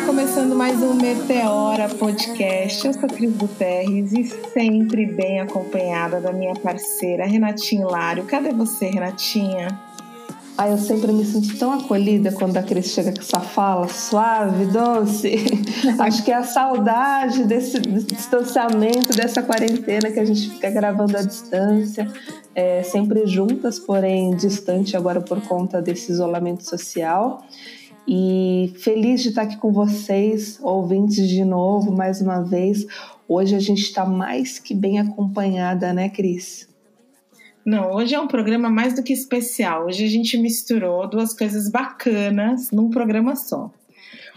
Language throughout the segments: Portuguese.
Está começando mais um Meteora Podcast. Eu sou Cris Guterres e sempre bem acompanhada da minha parceira Renatinha Hilário. Cadê você, Renatinha? Ah, eu sempre me sinto tão acolhida quando a Cris chega com essa fala suave, doce. Acho que é a saudade desse distanciamento, dessa quarentena que a gente fica gravando à distância, é, sempre juntas, porém distante agora por conta desse isolamento social. E feliz de estar aqui com vocês, ouvintes de novo, mais uma vez. Hoje a gente está mais que bem acompanhada, né, Cris? Não, hoje é um programa mais do que especial. Hoje a gente misturou duas coisas bacanas num programa só.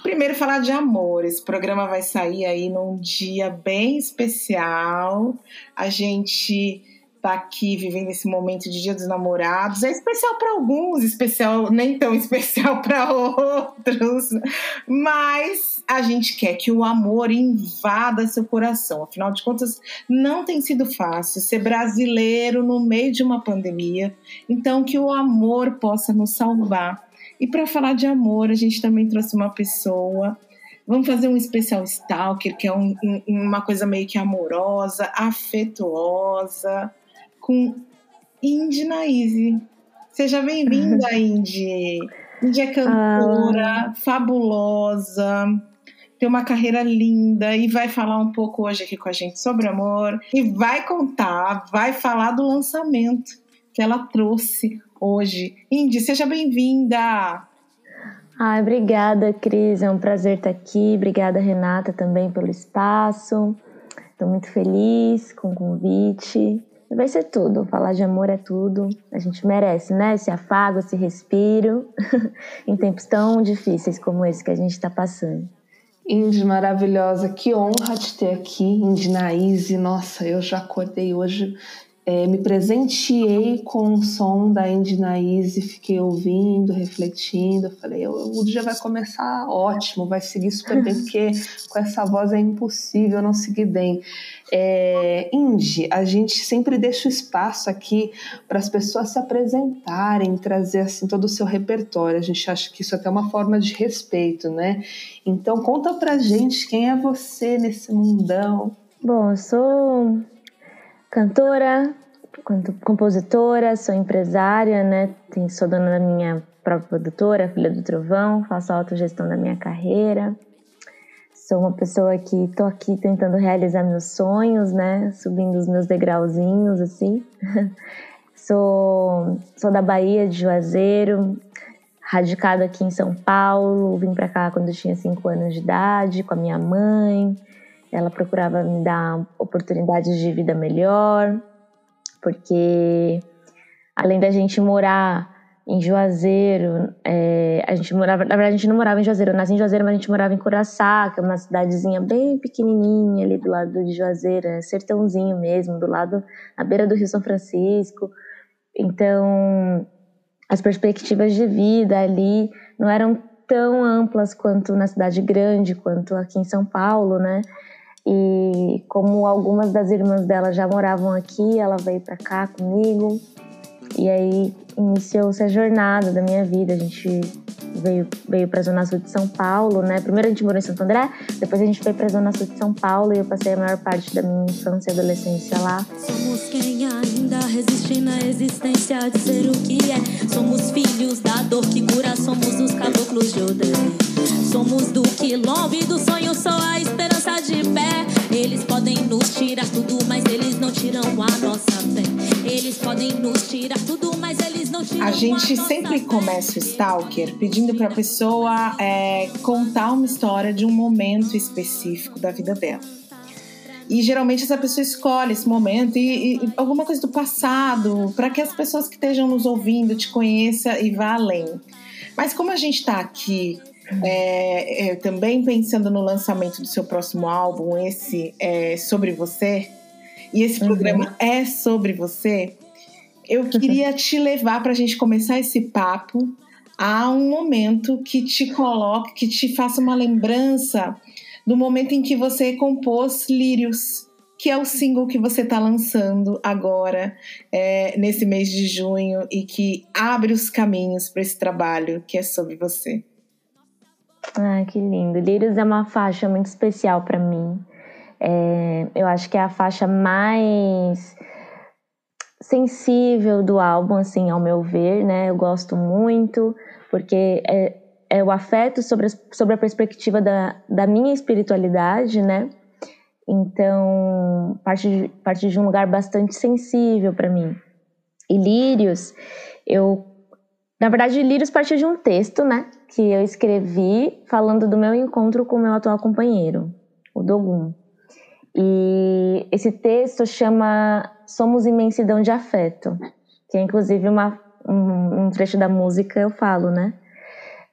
Primeiro, falar de amor. Esse programa vai sair aí num dia bem especial. A gente tá aqui vivendo esse momento de Dia dos Namorados. É especial para alguns, especial nem tão especial para outros, mas a gente quer que o amor invada seu coração. Afinal de contas, não tem sido fácil ser brasileiro no meio de uma pandemia. Então, que o amor possa nos salvar. E para falar de amor, a gente também trouxe uma pessoa Vamos fazer um especial Stalker, que é um, um, uma coisa meio que amorosa, afetuosa, com Indy Naise. Seja bem-vinda, Indy. Indy é cantora, ah. fabulosa, tem uma carreira linda e vai falar um pouco hoje aqui com a gente sobre amor e vai contar, vai falar do lançamento que ela trouxe hoje. Indy, seja bem-vinda! Ai, obrigada, Cris. É um prazer estar aqui. Obrigada, Renata, também pelo espaço. Estou muito feliz com o convite. Vai ser tudo. Falar de amor é tudo. A gente merece, né? Esse afago, esse respiro, em tempos tão difíceis como esse que a gente está passando. Indy maravilhosa, que honra te ter aqui, Indy Naíse. Nossa, eu já acordei hoje é, me presenteei com o som da Indy Naíse, fiquei ouvindo, refletindo. Falei, o dia vai começar ótimo, vai seguir super bem, porque com essa voz é impossível não seguir bem. É, Indy, a gente sempre deixa o espaço aqui para as pessoas se apresentarem, trazer assim todo o seu repertório. A gente acha que isso é até uma forma de respeito, né? Então conta pra gente quem é você nesse mundão. Bom, eu sou cantora, compositora, sou empresária, né? Sou dona da minha própria produtora, Filha do Trovão, faço a autogestão da minha carreira. Sou uma pessoa que tô aqui tentando realizar meus sonhos, né? Subindo os meus degrauzinhos, assim. sou, sou da Bahia, de Juazeiro, radicada aqui em São Paulo. Vim para cá quando eu tinha 5 anos de idade, com a minha mãe. Ela procurava me dar oportunidades de vida melhor, porque além da gente morar em Juazeiro, é, a gente morava, na verdade a gente não morava em Juazeiro, eu nasci em Juazeiro, mas a gente morava em Curaçá, que é uma cidadezinha bem pequenininha ali do lado de Juazeiro, é sertãozinho mesmo, do lado, na beira do Rio São Francisco. Então, as perspectivas de vida ali não eram tão amplas quanto na cidade grande, quanto aqui em São Paulo, né? E como algumas das irmãs dela já moravam aqui, ela veio para cá comigo. E aí iniciou-se a jornada da minha vida. A gente veio, veio para a Zona Sul de São Paulo, né? Primeiro a gente morou em Santo André, depois a gente foi para a Zona Sul de São Paulo e eu passei a maior parte da minha infância e adolescência lá. Somos quem ainda resiste na existência de ser o que é. Somos filhos da dor que cura, somos os caboclos de Odé. Somos do quilombo do sonho, só a esperança de pé. Eles podem nos tirar tudo, mas eles não tiram a nossa fé. Eles podem nos tirar tudo, mas eles não tiram a gente a sempre começa o Stalker pedindo para a pessoa é, contar uma história de um momento específico da vida dela. E geralmente essa pessoa escolhe esse momento e, e alguma coisa do passado, para que as pessoas que estejam nos ouvindo te conheçam e vá além. Mas como a gente está aqui é, é, também pensando no lançamento do seu próximo álbum, esse é sobre você, e esse uhum. programa é sobre você, eu queria te levar para a gente começar esse papo a um momento que te coloque, que te faça uma lembrança do momento em que você compôs Lírios, que é o single que você está lançando agora, é, nesse mês de junho, e que abre os caminhos para esse trabalho que é sobre você. Ah, que lindo. Lírios é uma faixa muito especial para mim. É, eu acho que é a faixa mais sensível do álbum, assim, ao meu ver, né? Eu gosto muito, porque é, é o afeto sobre sobre a perspectiva da, da minha espiritualidade, né? Então, parte de, parte de um lugar bastante sensível para mim. E Lírios, eu. Na verdade, Lírios partiu de um texto, né? Que eu escrevi falando do meu encontro com o meu atual companheiro, o Dogum. E esse texto chama Somos Imensidão de Afeto, que é inclusive uma, um, um trecho da música eu falo, né?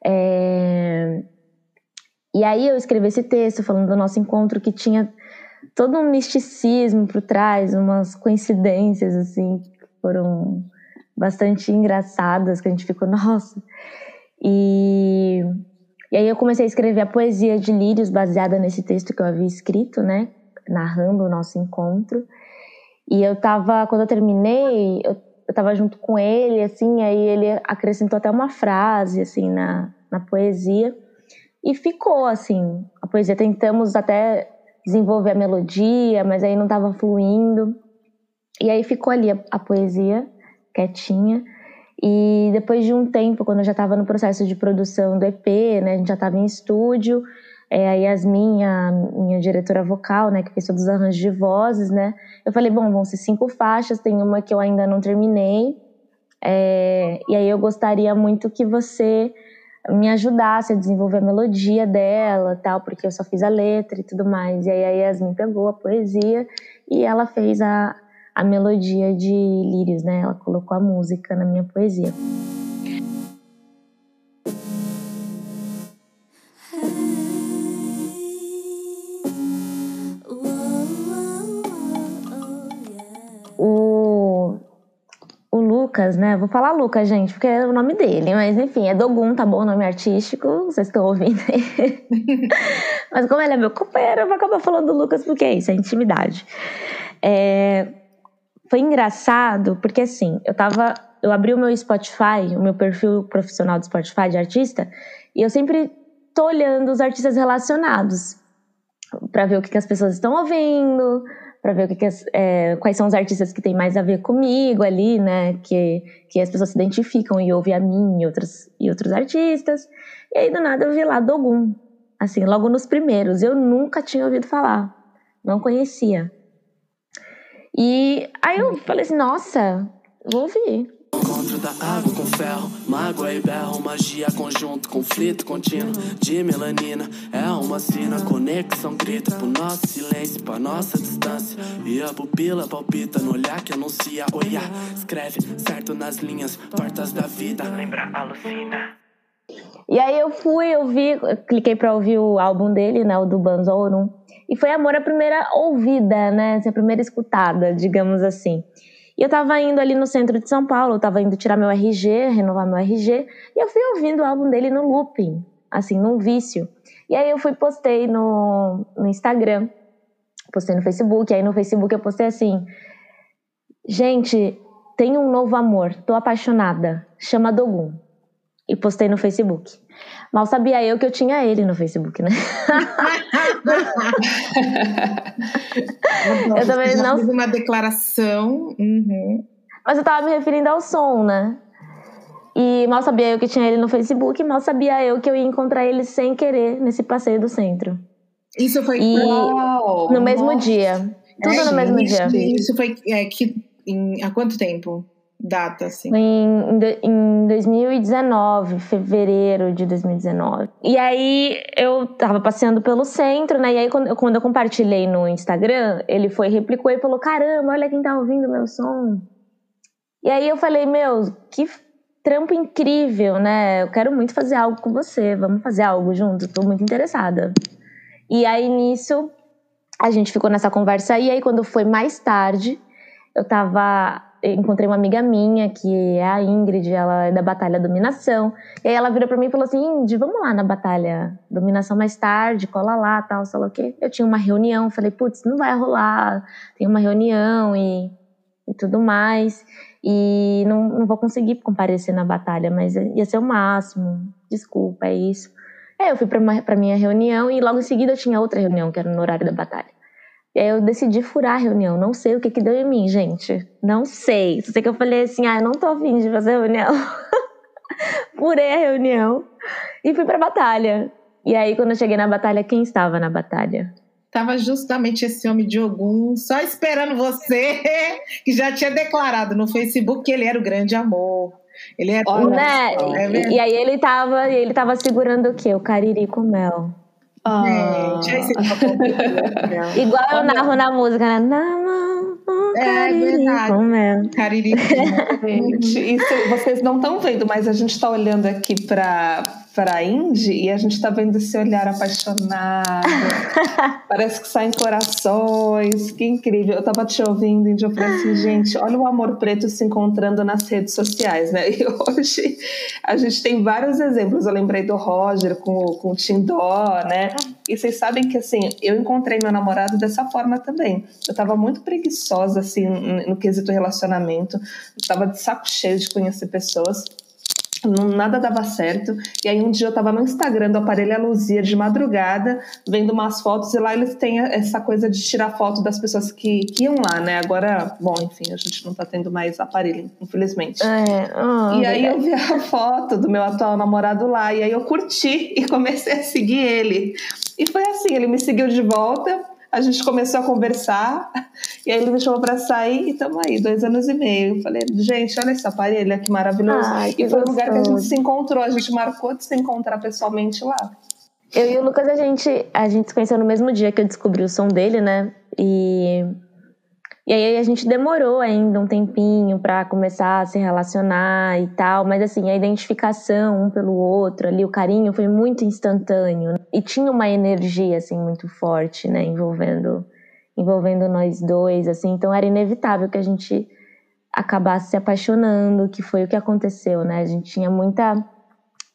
É... E aí eu escrevi esse texto falando do nosso encontro que tinha todo um misticismo por trás, umas coincidências assim que foram bastante engraçadas, que a gente ficou, nossa. E, e aí eu comecei a escrever a poesia de Lírios baseada nesse texto que eu havia escrito, né? narrando o nosso encontro. E eu tava, quando eu terminei, eu, eu tava junto com ele, assim, aí ele acrescentou até uma frase, assim, na, na poesia. E ficou, assim, a poesia. Tentamos até desenvolver a melodia, mas aí não tava fluindo. E aí ficou ali a, a poesia, quietinha. E depois de um tempo, quando eu já estava no processo de produção do EP, né, a gente já estava em estúdio, é, a Yasmin, a minha diretora vocal, né, que fez todos os arranjos de vozes, né, eu falei, bom, vão ser cinco faixas, tem uma que eu ainda não terminei, é, e aí eu gostaria muito que você me ajudasse a desenvolver a melodia dela, tal, porque eu só fiz a letra e tudo mais. E aí a Yasmin pegou a poesia e ela fez a, a melodia de Lírios, né? Ela colocou a música na minha poesia. Lucas, né? Vou falar Lucas, gente, porque é o nome dele, mas enfim, é Dogum, tá bom? O nome artístico, vocês estão ouvindo aí. mas como ele é meu companheiro, eu vou acabar falando Lucas porque é isso, é intimidade. É... Foi engraçado, porque assim, eu tava. Eu abri o meu Spotify, o meu perfil profissional do Spotify de artista, e eu sempre tô olhando os artistas relacionados para ver o que, que as pessoas estão ouvindo, para ver o que, que as, é, quais são os artistas que têm mais a ver comigo ali, né? Que, que as pessoas se identificam e ouvem a mim e outros, e outros artistas. E aí, do nada, eu vi lá Dogum, assim, logo nos primeiros. Eu nunca tinha ouvido falar, não conhecia. E aí eu falei assim, nossa, vou ouvir. Água com ferro, mágoa e berro, magia, conjunto, conflito contínuo de melanina. É uma sina, conexão grita pro nosso silêncio, pra nossa distância. E a pupila palpita no olhar que anuncia, olhar, escreve certo nas linhas, portas da vida. Lembra, alucina. E aí eu fui, eu vi, eu cliquei pra ouvir o álbum dele, né, o do Banzorum. E foi amor à primeira ouvida, né, assim, a primeira escutada, digamos assim. E eu tava indo ali no centro de São Paulo, eu tava indo tirar meu RG, renovar meu RG, e eu fui ouvindo o álbum dele no looping, assim, num vício. E aí eu fui postei no, no Instagram, postei no Facebook, aí no Facebook eu postei assim: Gente, tem um novo amor, tô apaixonada, chama Dogum. E postei no Facebook. Mal sabia eu que eu tinha ele no Facebook, né? eu também não. Fiz uma declaração. Uhum. Mas eu tava me referindo ao som, né? E mal sabia eu que tinha ele no Facebook, mal sabia eu que eu ia encontrar ele sem querer nesse passeio do centro. Isso foi e Uau, no mesmo nossa. dia. Tudo é, no mesmo isso, dia. Isso foi é, que, em, há quanto tempo? Data, assim? Em, em 2019, fevereiro de 2019. E aí eu tava passeando pelo centro, né? E aí quando, quando eu compartilhei no Instagram, ele foi, replicou e falou: Caramba, olha quem tá ouvindo meu som. E aí eu falei: Meu, que trampo incrível, né? Eu quero muito fazer algo com você, vamos fazer algo junto, tô muito interessada. E aí nisso, a gente ficou nessa conversa aí, aí quando foi mais tarde, eu tava encontrei uma amiga minha, que é a Ingrid, ela é da Batalha Dominação. E aí ela virou pra mim e falou assim: Ingrid, vamos lá na Batalha Dominação mais tarde, cola lá, tal, sei lá o quê. Eu tinha uma reunião, falei: putz, não vai rolar, tem uma reunião e, e tudo mais. E não, não vou conseguir comparecer na batalha, mas ia ser o máximo. Desculpa, é isso. Aí eu fui pra minha reunião e logo em seguida eu tinha outra reunião, que era no horário da batalha. E aí eu decidi furar a reunião. Não sei o que que deu em mim, gente. Não sei. Só sei que eu falei assim, ah, eu não tô afim de fazer reunião. Furei a reunião e fui pra batalha. E aí, quando eu cheguei na batalha, quem estava na batalha? Tava justamente esse homem de Ogum, só esperando você, que já tinha declarado no Facebook que ele era o grande amor. Ele era. Olha, né? É e, e aí ele tava, ele tava segurando o quê? O cariri com mel. Oh. Gente, Igual eu narro na música, né? Na mão, um é, cariri com mel. Cariri. Gente, isso vocês não estão vendo, mas a gente está olhando aqui para para a Indy e a gente está vendo esse olhar apaixonado. Parece que saem corações. Que incrível. Eu estava te ouvindo, Indy, eu falei assim, gente, olha o amor preto se encontrando nas redes sociais, né? E hoje a gente tem vários exemplos. Eu lembrei do Roger com, com o Tindó, né? E vocês sabem que, assim, eu encontrei meu namorado dessa forma também. Eu estava muito preguiçosa, assim, no quesito relacionamento. Eu estava de saco cheio de conhecer pessoas nada dava certo. E aí um dia eu tava no Instagram do aparelho a Luzia de madrugada, vendo umas fotos, e lá eles têm essa coisa de tirar foto das pessoas que, que iam lá, né? Agora, bom, enfim, a gente não tá tendo mais aparelho, infelizmente. É, oh, e aí eu vi a foto do meu atual namorado lá, e aí eu curti e comecei a seguir ele. E foi assim, ele me seguiu de volta, a gente começou a conversar, e aí ele me chamou para sair e estamos aí, dois anos e meio. Eu falei, gente, olha esse aparelho, que maravilhoso. Ai, e foi o lugar que a gente se encontrou, a gente marcou de se encontrar pessoalmente lá. Eu e o Lucas, a gente, a gente se conheceu no mesmo dia que eu descobri o som dele, né? E e aí a gente demorou ainda um tempinho para começar a se relacionar e tal, mas assim, a identificação um pelo outro ali, o carinho foi muito instantâneo e tinha uma energia assim muito forte, né, envolvendo envolvendo nós dois, assim, então era inevitável que a gente acabasse se apaixonando, que foi o que aconteceu, né? A gente tinha muita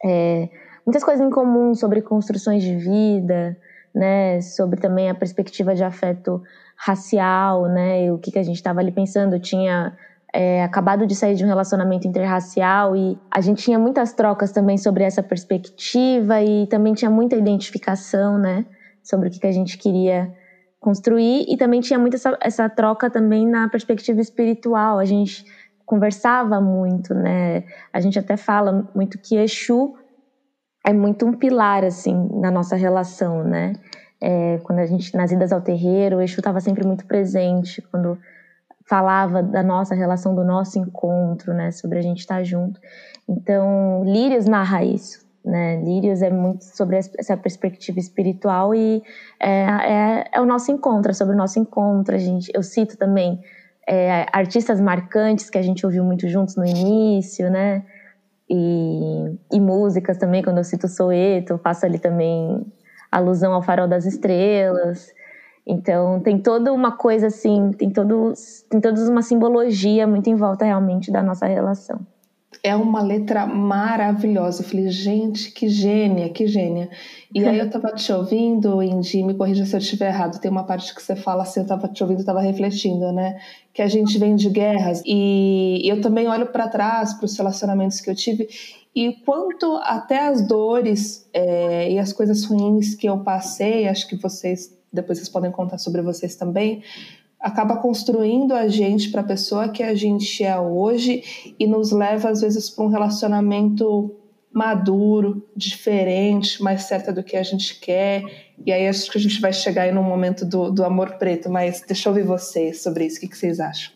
é, muitas coisas em comum sobre construções de vida, né, sobre também a perspectiva de afeto racial, né? O que, que a gente estava ali pensando. Tinha é, acabado de sair de um relacionamento interracial e a gente tinha muitas trocas também sobre essa perspectiva e também tinha muita identificação, né? Sobre o que, que a gente queria construir e também tinha muita essa, essa troca também na perspectiva espiritual. A gente conversava muito, né? A gente até fala muito que Exu é muito um pilar assim na nossa relação, né? É, quando a gente, nas idas ao terreiro, o Exu estava sempre muito presente, quando falava da nossa relação, do nosso encontro, né, sobre a gente estar junto. Então, Lírios narra isso, né, Lírios é muito sobre essa perspectiva espiritual e é, é, é, o nosso encontro, é sobre o nosso encontro. A gente, eu cito também é, artistas marcantes que a gente ouviu muito juntos no início, né, e, e músicas também, quando eu cito Soeto, eu faço ali também alusão ao farol das estrelas. Então tem toda uma coisa assim, tem todos, tem toda uma simbologia muito em volta realmente da nossa relação. É uma letra maravilhosa. Eu falei, gente, que gênia, que gênia. E aí eu tava te ouvindo, Indy, me corrija se eu estiver errado. Tem uma parte que você fala assim, eu tava te ouvindo, tava refletindo, né? Que a gente vem de guerras e eu também olho para trás, para os relacionamentos que eu tive e quanto até as dores é, e as coisas ruins que eu passei, acho que vocês, depois vocês podem contar sobre vocês também, acaba construindo a gente para a pessoa que a gente é hoje e nos leva às vezes para um relacionamento maduro, diferente, mais certa do que a gente quer. E aí acho que a gente vai chegar aí no momento do, do amor preto, mas deixa eu ouvir vocês sobre isso. O que, que vocês acham?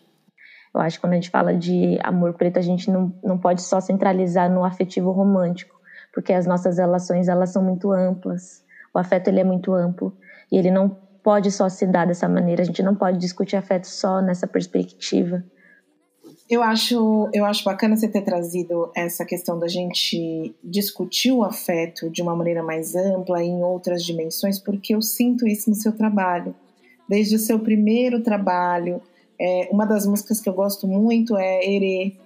Eu acho que quando a gente fala de amor preto, a gente não, não pode só centralizar no afetivo romântico, porque as nossas relações elas são muito amplas. O afeto ele é muito amplo e ele não pode só se dar dessa maneira. A gente não pode discutir afeto só nessa perspectiva. Eu acho, eu acho bacana você ter trazido essa questão da gente discutir o afeto de uma maneira mais ampla em outras dimensões, porque eu sinto isso no seu trabalho. Desde o seu primeiro trabalho, é, uma das músicas que eu gosto muito é Erê,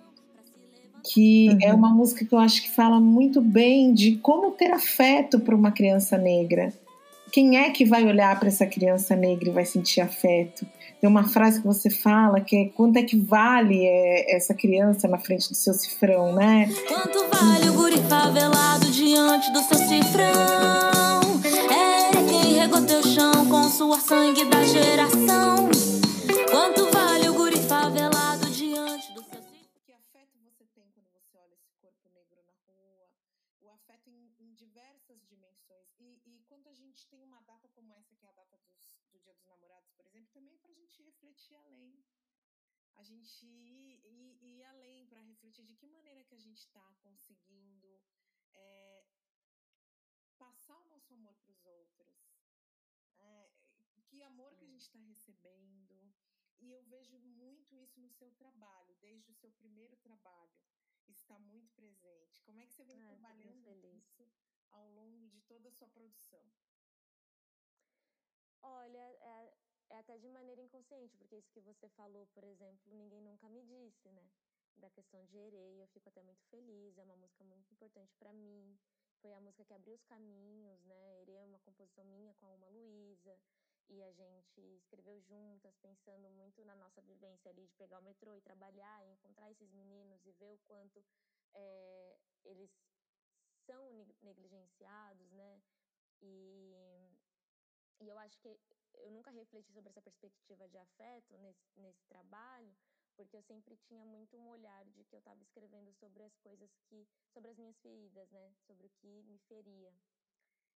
que uhum. é uma música que eu acho que fala muito bem de como ter afeto para uma criança negra. Quem é que vai olhar para essa criança negra e vai sentir afeto? tem uma frase que você fala que é quanto é que vale é, essa criança na frente do seu cifrão, né? Quanto vale o guri favelado diante do seu cifrão? É quem regou teu chão com sangue da geração. Quanto O afeto em, em diversas dimensões. E, e quando a gente tem uma data como essa, que é a data dos, do Dia dos Namorados, por exemplo, também para a gente refletir além. A gente ir, ir, ir além para refletir de que maneira que a gente está conseguindo é, passar o nosso amor para os outros. É, que amor que a gente está recebendo. E eu vejo muito isso no seu trabalho, desde o seu primeiro trabalho. Está muito presente. Como é que você vem Ah, trabalhando isso ao longo de toda a sua produção? Olha, é, é até de maneira inconsciente, porque isso que você falou, por exemplo, ninguém nunca me disse, né? Da questão de Erei, eu fico até muito feliz, é uma música muito importante para mim. Foi a música que abriu os caminhos, né? Erei é uma composição minha com a Uma Luísa, e a gente escreveu juntas, pensando muito na nossa vivência ali de pegar o metrô e trabalhar, e encontrar esses meninos e ver o quanto é, eles são neg- negligenciados, né? E, e eu acho que eu nunca refleti sobre essa perspectiva de afeto nesse, nesse trabalho, porque eu sempre tinha muito um olhar de que eu estava escrevendo sobre as coisas que, sobre as minhas feridas, né? Sobre o que me feria.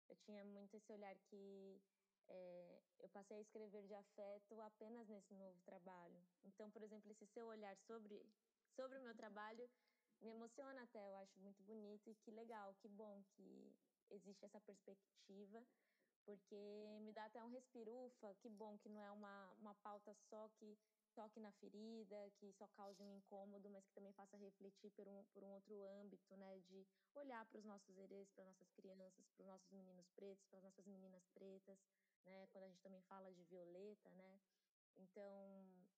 Eu tinha muito esse olhar que é, eu passei a escrever de afeto apenas nesse novo trabalho. Então, por exemplo, esse seu olhar sobre, sobre o meu trabalho me emociona até, eu acho muito bonito e que legal, que bom que existe essa perspectiva, porque me dá até um respiro, ufa, que bom que não é uma, uma pauta só que toque na ferida, que só cause um incômodo, mas que também faça refletir por um, por um outro âmbito, né, de olhar para os nossos herês, para nossas crianças, para os nossos meninos pretos, para as nossas meninas pretas, né, quando a gente também fala de violeta, né, então,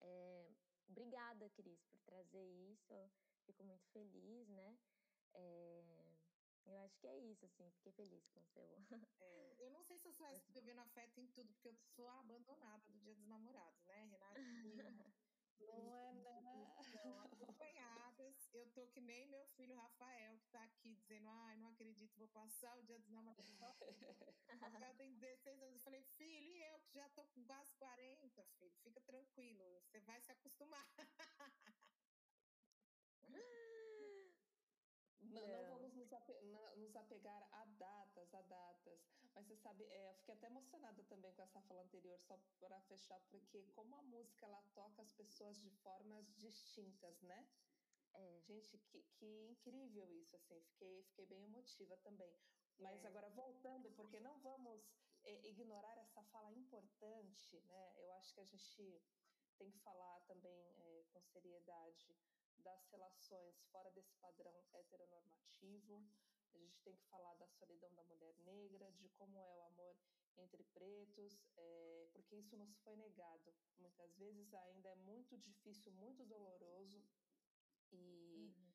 é, obrigada, Cris, por trazer isso, eu fico muito feliz, né, é, eu acho que é isso, assim, fiquei feliz com o seu... É, eu não sei se você vai escrevendo afeto em tudo, porque eu sou a abandonada do Dia dos Namorados, né, Renata? Não é, né? Estão Eu tô que nem meu filho Rafael, que tá aqui dizendo: ai, não acredito, vou passar o dia dos namorados. sozinho." Rafael tem 16 anos. Eu falei, filho, e eu que já tô com quase 40, filho, fica tranquilo, você vai se acostumar. Não, não Não. vamos nos, ape- nos apegar a datas, a datas. Mas você sabe, é, eu fiquei até emocionada também com essa fala anterior, só para fechar, porque como a música ela toca as pessoas de formas distintas, né? É, Gente, que, que incrível isso, assim, fiquei, fiquei bem emotiva também. Mas É. agora voltando, porque não vamos é, ignorar essa fala importante, né? Eu acho que a gente tem que falar também é, com seriedade das relações fora desse padrão heteronormativo. A gente tem que falar da solidão da mulher negra, de como é o amor entre pretos, é, porque isso nos foi negado. Muitas vezes ainda é muito difícil, muito doloroso e, uhum.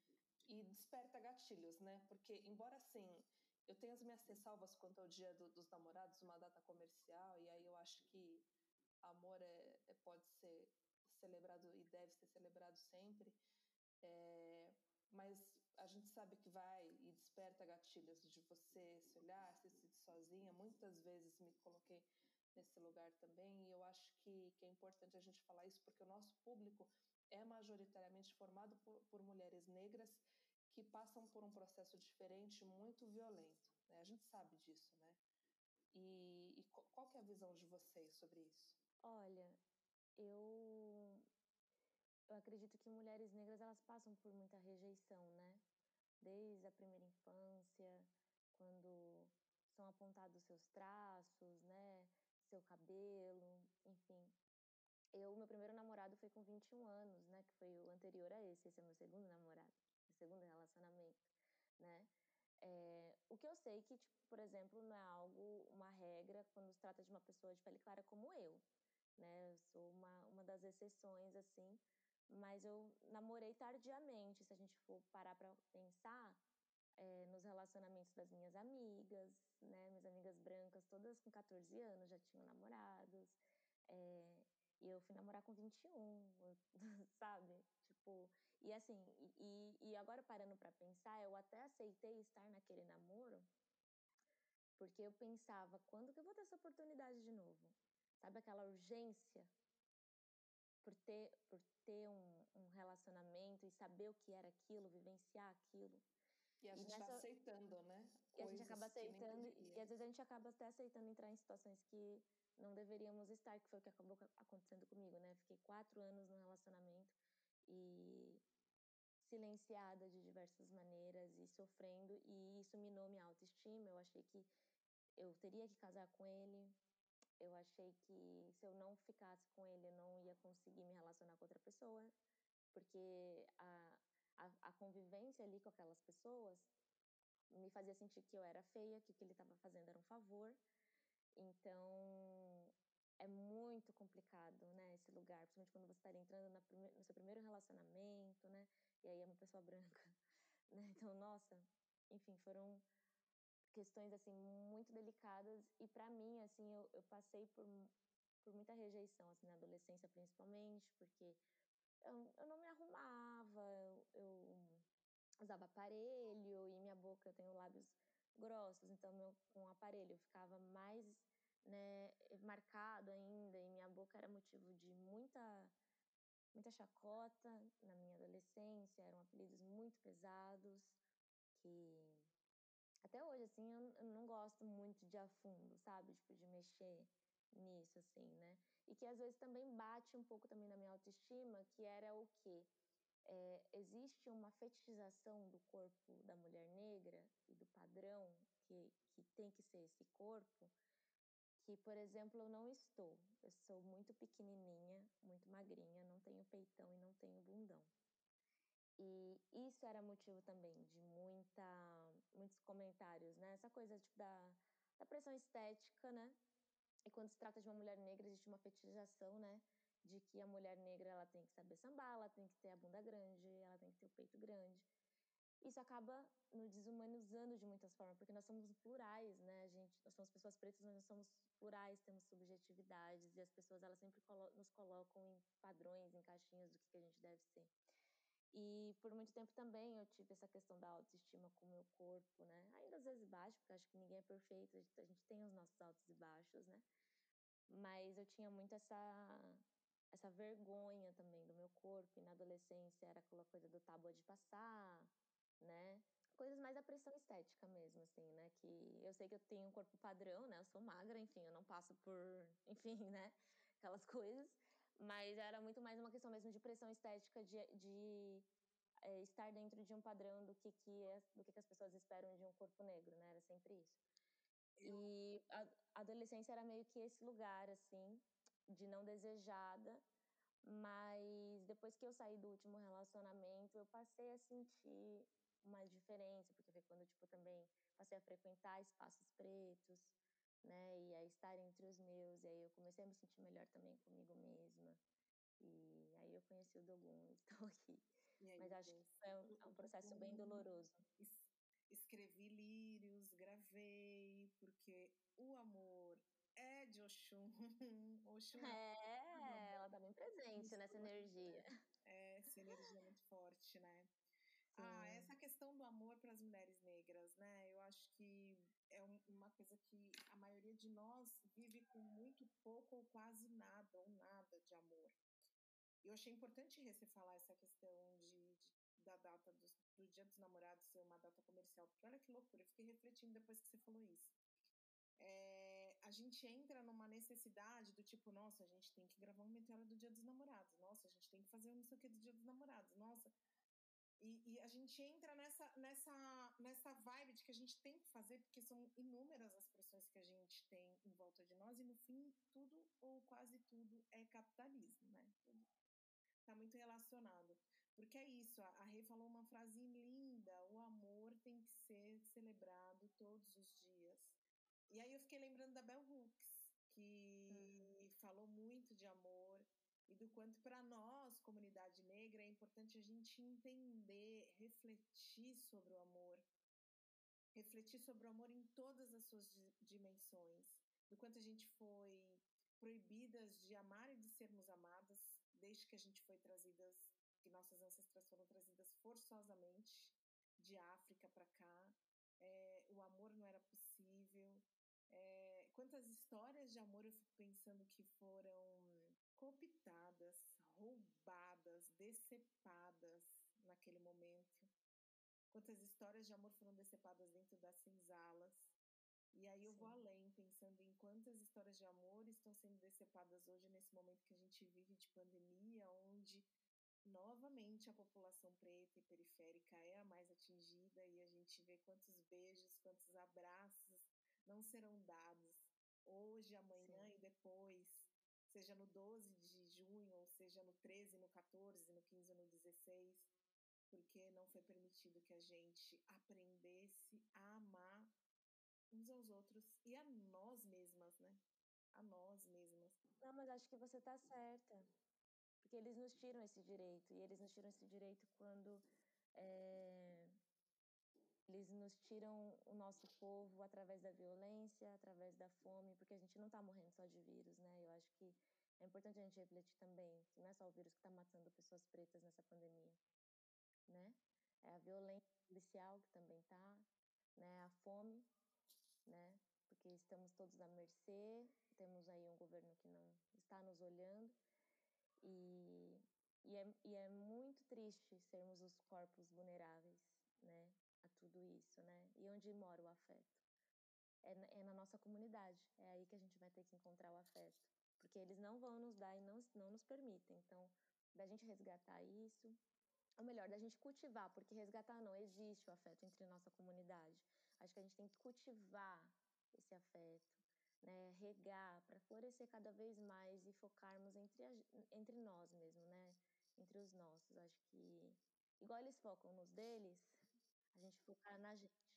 e desperta gatilhos, né? Porque, embora assim, eu tenha as minhas ressalvas quanto ao Dia do- dos Namorados, uma data comercial, e aí eu acho que amor é, é- pode ser celebrado e deve ser celebrado sempre, é, mas a gente sabe que vai e desperta gatilhos de você se olhar, se sentir sozinha. Muitas vezes me coloquei nesse lugar também, e eu acho que, que é importante a gente falar isso, porque o nosso público é majoritariamente formado por, por mulheres negras que passam por um processo diferente, muito violento. Né? A gente sabe disso, né? E, e qual, é a visão de vocês sobre isso? Olha, eu eu acredito que mulheres negras elas passam por muita rejeição, né? Desde a primeira infância, quando são apontados seus traços, né? Seu cabelo, enfim. Eu, meu primeiro namorado foi com 21 anos, né? Que foi o anterior a esse. Esse é meu segundo namorado, meu segundo relacionamento, né? É, o que eu sei que, tipo, por exemplo, não é algo, uma regra quando se trata de uma pessoa de pele clara como eu, né? Eu sou uma, uma das exceções, assim, mas eu namorei tardiamente, se a gente for parar para pensar é, nos relacionamentos das minhas amigas, né? Minhas amigas brancas, todas com 14 anos já tinham namorados. É, E eu fui namorar com 21, sabe? Tipo, e assim, e, e agora parando para pensar, eu até aceitei estar naquele namoro, porque eu pensava, quando que eu vou ter essa oportunidade de novo? Sabe aquela urgência por ter, por ter um, um relacionamento e saber o que era aquilo, vivenciar aquilo. E a e gente nessa... vai aceitando, né? E a gente acaba aceitando, e às vezes a gente acaba até aceitando entrar em situações que não deveríamos estar, que foi o que acabou acontecendo comigo, né? Fiquei quatro anos no relacionamento e silenciada de diversas maneiras e sofrendo, e isso minou minha autoestima. Eu achei que eu teria que casar com ele, eu achei que se eu não ficasse com ele, eu não ia conseguir me relacionar com outra pessoa, porque a, a, a convivência ali com aquelas pessoas me fazia sentir que eu era feia, que o que ele estava fazendo era um favor. Então, é muito complicado, né, esse lugar, principalmente quando você está entrando prime no seu primeiro relacionamento, né, e aí é uma pessoa branca, né, então, nossa, enfim, foram questões, assim, muito delicadas e para mim, assim, eu, eu passei por, por muita rejeição, assim, na adolescência principalmente, porque eu, eu não me arrumava, eu, eu usava aparelho e minha boca, eu tenho lábios grossos, então meu, com o aparelho ficava mais né, marcado ainda e minha boca era motivo de muita muita chacota na minha adolescência, eram apelidos muito pesados que até hoje assim eu, eu não gosto muito de a fundo, sabe, tipo de mexer nisso assim, né? E que às vezes também bate um pouco também na minha autoestima, que era o quê? É, existe uma fetichização do corpo da mulher negra e do padrão que, que tem que ser esse corpo, que, por exemplo, eu não estou. Eu sou muito pequenininha, muito magrinha, não tenho peitão e não tenho bundão. E isso era motivo também de muita, muitos comentários, né? Essa coisa tipo, da, da pressão estética, né? E quando se trata de uma mulher negra, existe uma fetichização, né? De que a mulher negra ela tem que saber sambar, ela tem que ter a bunda grande, ela tem que ter o peito grande. Isso acaba nos desumanizando de muitas formas, porque nós somos plurais, né? A gente, nós somos pessoas pretas, mas nós somos plurais, temos subjetividades e as pessoas elas sempre colo nos colocam em padrões, em caixinhas do que, que a gente deve ser. E por muito tempo também eu tive essa questão da autoestima com o meu corpo, né? Ainda às vezes baixo, porque acho que ninguém é perfeito, a gente, tem os nossos altos e baixos, né? Mas eu tinha muito essa essa vergonha também do meu corpo. E na adolescência era aquela coisa do tábua de passar, né? Coisas mais da pressão estética mesmo, assim, né? Que eu sei que eu tenho um corpo padrão, né? Eu sou magra, enfim, eu não passo por, enfim, né? Aquelas coisas. Mas era muito mais uma questão mesmo de pressão estética, de, de é, estar dentro de um padrão do que, que, é, do que, que as pessoas esperam de um corpo negro, né? Era sempre isso. E a adolescência era meio que esse lugar, assim, de não desejada, mas depois que eu saí do último relacionamento, eu passei a sentir uma diferença, porque foi quando tipo também passei a frequentar espaços pretos, né, e a estar entre os meus, e aí eu comecei a me sentir melhor também comigo mesma. E aí eu conheci o Dogun e estou aqui. Aí, Mas acho que foi um, é um processo bem doloroso. Escrevi lírios, gravei, porque o amor de Oxum. Oxum é, é ela tá bem presente nessa energia. É, essa energia muito forte, né? Sim. Ah, essa questão do amor para as mulheres negras, né? Eu acho que é uma coisa que a maioria de nós vive com muito pouco ou quase nada, ou nada de amor. Eu achei importante você falar essa questão de, de da data do, do Dia dos Namorados ser uma data comercial, porque olha que loucura, eu fiquei refletindo depois que você falou isso é, a gente entra numa necessidade do tipo, nossa, a gente tem que gravar um meteoro do Dia dos Namorados, nossa, a gente tem que fazer um não sei o que do Dia dos Namorados, nossa. E, e, a gente entra nessa, nessa, nessa vibe de que a gente tem que fazer, porque são inúmeras as pressões que a gente tem em volta de nós, e no fim, tudo ou quase tudo é capitalismo, né? Está muito relacionado. Porque é isso, a Rei falou uma frase linda: o amor tem que ser celebrado todos os dias e aí eu fiquei lembrando da Bell Hooks, que uhum. falou muito de amor e do quanto para nós, comunidade negra, é importante a gente entender, refletir sobre o amor, refletir sobre o amor em todas as suas dimensões, do quanto a gente foi proibidas de amar e de sermos amadas desde que a gente foi trazidas, que nossas ancestras foram trazidas forçosamente de África para cá. É, o amor não era possível. É, quantas histórias de amor eu fico pensando que foram cooptadas, roubadas, decepadas naquele momento. Quantas histórias de amor foram decepadas dentro das senzalas. E aí eu Sim. vou além, pensando em quantas histórias de amor estão sendo decepadas hoje nesse momento que a gente vive de pandemia, onde novamente a população preta e periférica é a mais atingida e a gente vê quantos beijos, quantos abraços não serão dados hoje, amanhã Sim. e depois, seja no 12 de junho, ou seja no 13, no 14, no 15 ou no 16, porque não foi permitido que a gente aprendesse a amar uns aos outros e a nós mesmas, né? A nós mesmas. Não, mas acho que você está certa. Porque eles nos tiram esse direito. E eles nos tiram esse direito quando é, eles nos tiram o nosso povo através da violência, através da fome, porque a gente não está morrendo só de vírus, né? Eu acho que é importante a gente refletir também que não é só o vírus que está matando pessoas pretas nessa pandemia, né? É a violência policial que também está, né? A fome né? Porque estamos todos à mercê, temos aí um governo que não está nos olhando e, e, é, e é muito triste sermos os corpos vulneráveis, né? Tudo isso, né? E onde mora o afeto? É, é na nossa comunidade, é aí que a gente vai ter que encontrar o afeto, porque eles não vão nos dar e não, não nos permitem. Então, da gente resgatar isso, ou melhor, da gente cultivar, porque resgatar não existe o afeto entre nossa comunidade. Acho que a gente tem que cultivar esse afeto, né? regar para florescer cada vez mais e focarmos entre, a, entre nós mesmo, né? Entre os nossos. Acho que igual eles focam nos deles, a gente focar na gente.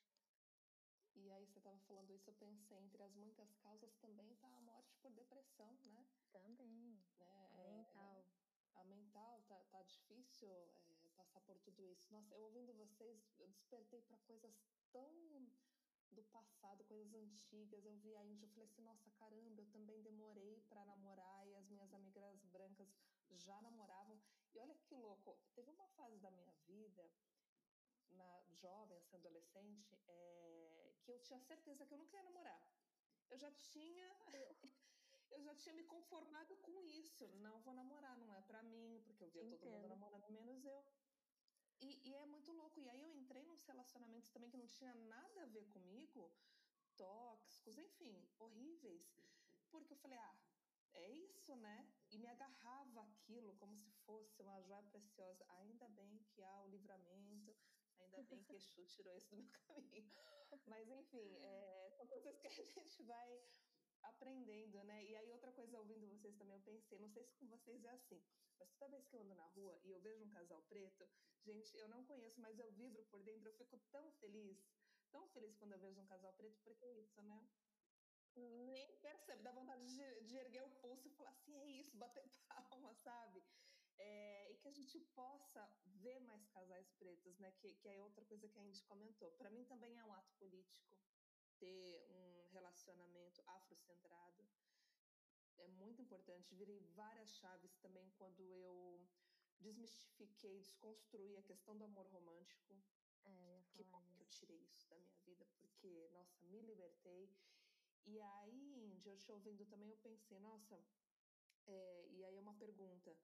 E aí você estava falando isso, eu pensei entre as muitas causas também tá a morte por depressão, né? Também. Né? A mental. É, a mental tá, tá difícil é, passar por tudo isso. Nossa, eu ouvindo vocês, eu despertei para coisas tão do passado, coisas antigas. Eu vi a Índia, eu falei assim, nossa, caramba, eu também demorei para namorar e as minhas amigas brancas já namoravam. E olha que louco, teve uma fase da minha vida, na jovem, sendo adolescente, é, que eu tinha certeza que eu não queria namorar. Eu já tinha eu já tinha me conformado com isso. Não vou namorar, não é para mim, porque eu via Entendo. todo mundo namorando, menos eu. E, e, é muito louco. E aí eu entrei nos relacionamentos também que não tinha nada a ver comigo, tóxicos, enfim, horríveis. Porque eu falei, ah, é isso, né? E me agarrava aquilo como se fosse uma joia preciosa. Ainda bem que há o livramento, ainda bem que Exu tirou isso do meu caminho. Mas, enfim, é, são coisas que a gente vai aprendendo, né? E aí outra coisa ouvindo vocês também eu pensei, não sei se com vocês é assim, mas toda vez que eu ando na rua e eu vejo um casal preto, gente, eu não conheço, mas eu vibro por dentro, eu fico tão feliz, tão feliz quando eu vejo um casal preto, porque é isso, né? Nem percebe, dá vontade de, de erguer o pulso e falar assim, é isso, bater palma, sabe? É, e que a gente possa ver mais casais pretos, né? Que, que é outra coisa que a gente comentou. Para mim também é um ato político ter um relacionamento afrocentrado. É muito importante. Virei várias chaves também quando eu desmistifiquei, desconstruí a questão do amor romântico. É, que bom que eu tirei isso da minha vida, porque, nossa, me libertei. E aí, Índia, eu te ouvindo também, eu pensei, nossa, é, e aí é uma pergunta.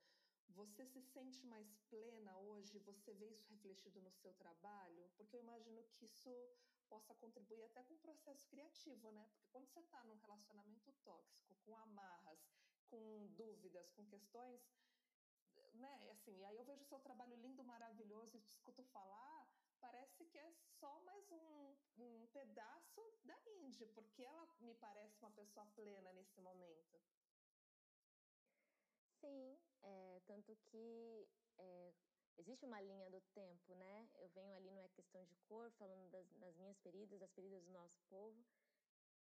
Você se sente mais plena hoje? Você vê isso refletido no seu trabalho? Porque eu imagino que isso possa contribuir até com o processo criativo, né? Porque quando você está num relacionamento tóxico, com amarras, com dúvidas, com questões, né? Assim, aí eu vejo seu trabalho lindo, maravilhoso e escuto falar, parece que é só mais um, um pedaço da Indy, porque ela me parece uma pessoa plena nesse momento. Sim, é, tanto que é, existe uma linha do tempo, né? Eu venho ali, não é questão de cor, falando das, das minhas feridas, das feridas do nosso povo.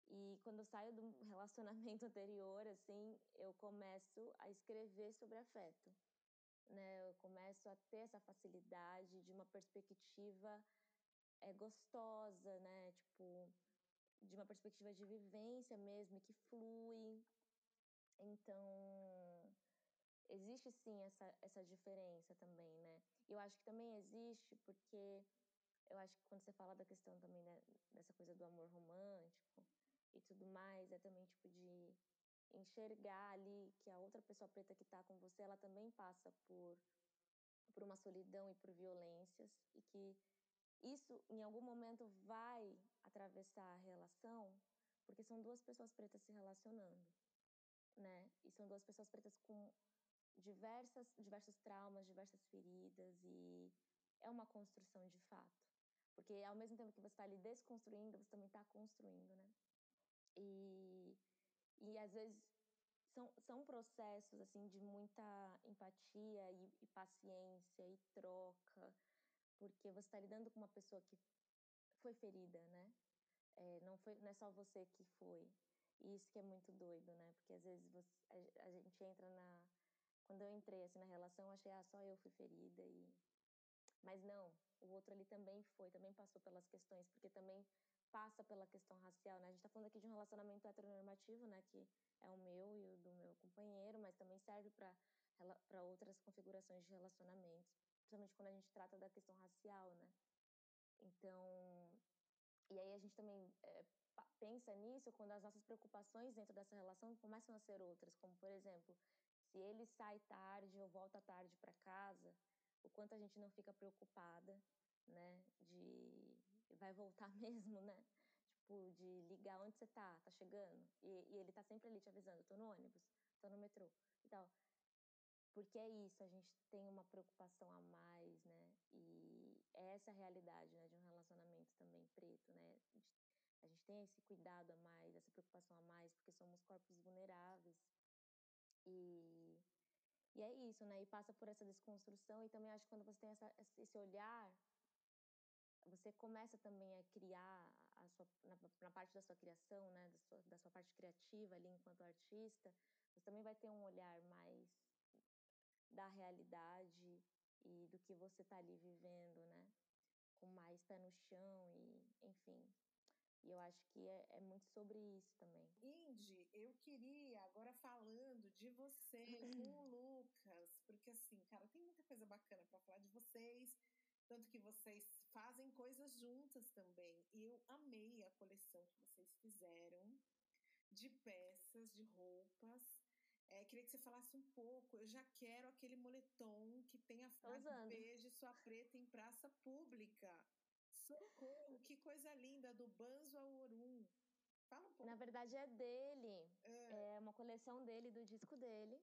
E quando eu saio do relacionamento anterior, assim, eu começo a escrever sobre afeto. Né? Eu começo a ter essa facilidade de uma perspectiva é, gostosa, né? Tipo, de uma perspectiva de vivência mesmo, que flui. Então, existe sim essa, essa diferença também, né? E eu acho que também existe porque eu acho que quando você fala da questão também né, dessa coisa do amor romântico e tudo mais, é também tipo de enxergar ali que a outra pessoa preta que está com você, ela também passa por por uma solidão e por violências e que isso em algum momento vai atravessar a relação, porque são duas pessoas pretas se relacionando, né? E são duas pessoas pretas com diversas diversos traumas, diversas feridas e é uma construção de fato. Porque ao mesmo tempo que você está ali desconstruindo, você também está construindo, né? E, e às vezes são, são processos assim de muita empatia e, e paciência e troca, porque você está lidando com uma pessoa que foi ferida, né? É, não foi não é só você que foi. E isso que é muito doido, né? Porque às vezes você, a, a gente entra na quando eu entrei assim na relação, eu achei ah, só eu fui ferida e mas não, o outro ali também foi, também passou pelas questões, porque também passa pela questão racial, né? A gente está falando aqui de um relacionamento heteronormativo, né? Que é o meu e o do meu companheiro, mas também serve para outras configurações de relacionamentos, principalmente quando a gente trata da questão racial, né? Então, e aí a gente também é, pensa nisso quando as nossas preocupações dentro dessa relação começam a ser outras, como por exemplo, se ele sai tarde ou volta tarde para casa, o quanto a gente não fica preocupada, né? De vai voltar mesmo, né? Tipo, de ligar onde você tá, tá chegando. E, e ele tá sempre ali te avisando: tô no ônibus, tô no metrô e tal. Porque é isso, a gente tem uma preocupação a mais, né? E é essa a realidade né, de um relacionamento também preto, né? A gente tem esse cuidado a mais, essa preocupação a mais, porque somos corpos vulneráveis. E e é isso, né? E passa por essa desconstrução e também acho que quando você tem essa, esse olhar, você começa também a criar a sua, na, na parte da sua criação, né? Da sua, da sua parte criativa ali enquanto artista, você também vai ter um olhar mais da realidade e do que você está ali vivendo, né? Com mais pé no chão e, enfim, e eu acho que é, é, muito sobre isso também. Indy, eu queria, agora falando de você com o Lucas, porque assim, cara, tem muita coisa bacana para falar de vocês, tanto que vocês fazem coisas juntas também. E eu amei a coleção que vocês fizeram de peças, de roupas. É, queria que você falasse um pouco. Eu já quero aquele moletom que tem a frase beijo sua preta em praça pública. Socorro, que coisa linda, do Banzo ao Orum. Fala um pouco. Na verdade é dele. É, é uma coleção dele, do disco dele.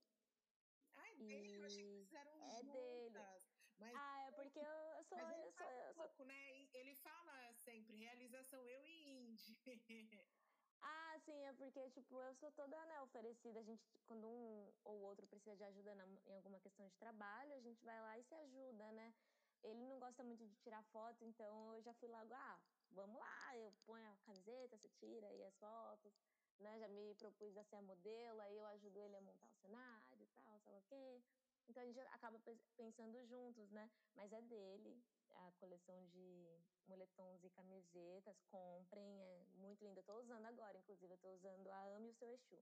Ah, é dele? E... Eu achei que fizeram é juntas. Dele. Mas, ah, é porque eu sou... Mas ele eu sou, eu sou... pouco, né? Ele fala sempre, realização eu e Indy. Ah, sim, é porque, tipo, eu sou toda, né, oferecida. A gente, quando um ou outro precisa de ajuda na, em alguma questão de trabalho, a gente vai lá e se ajuda, né? Ele não gosta muito de tirar foto, então eu já fui logo, ah, vamos lá, eu ponho a camiseta, você tira aí as fotos, né? Já me propus a ser a modelo, aí eu ajudo ele a montar o cenário e tal, sei lá o quê. Então a gente acaba pensando juntos, né? Mas é dele, a coleção de moletons e camisetas, comprem, é muito linda. Eu tô usando agora, inclusive, eu tô usando a Ame o Seu Exu.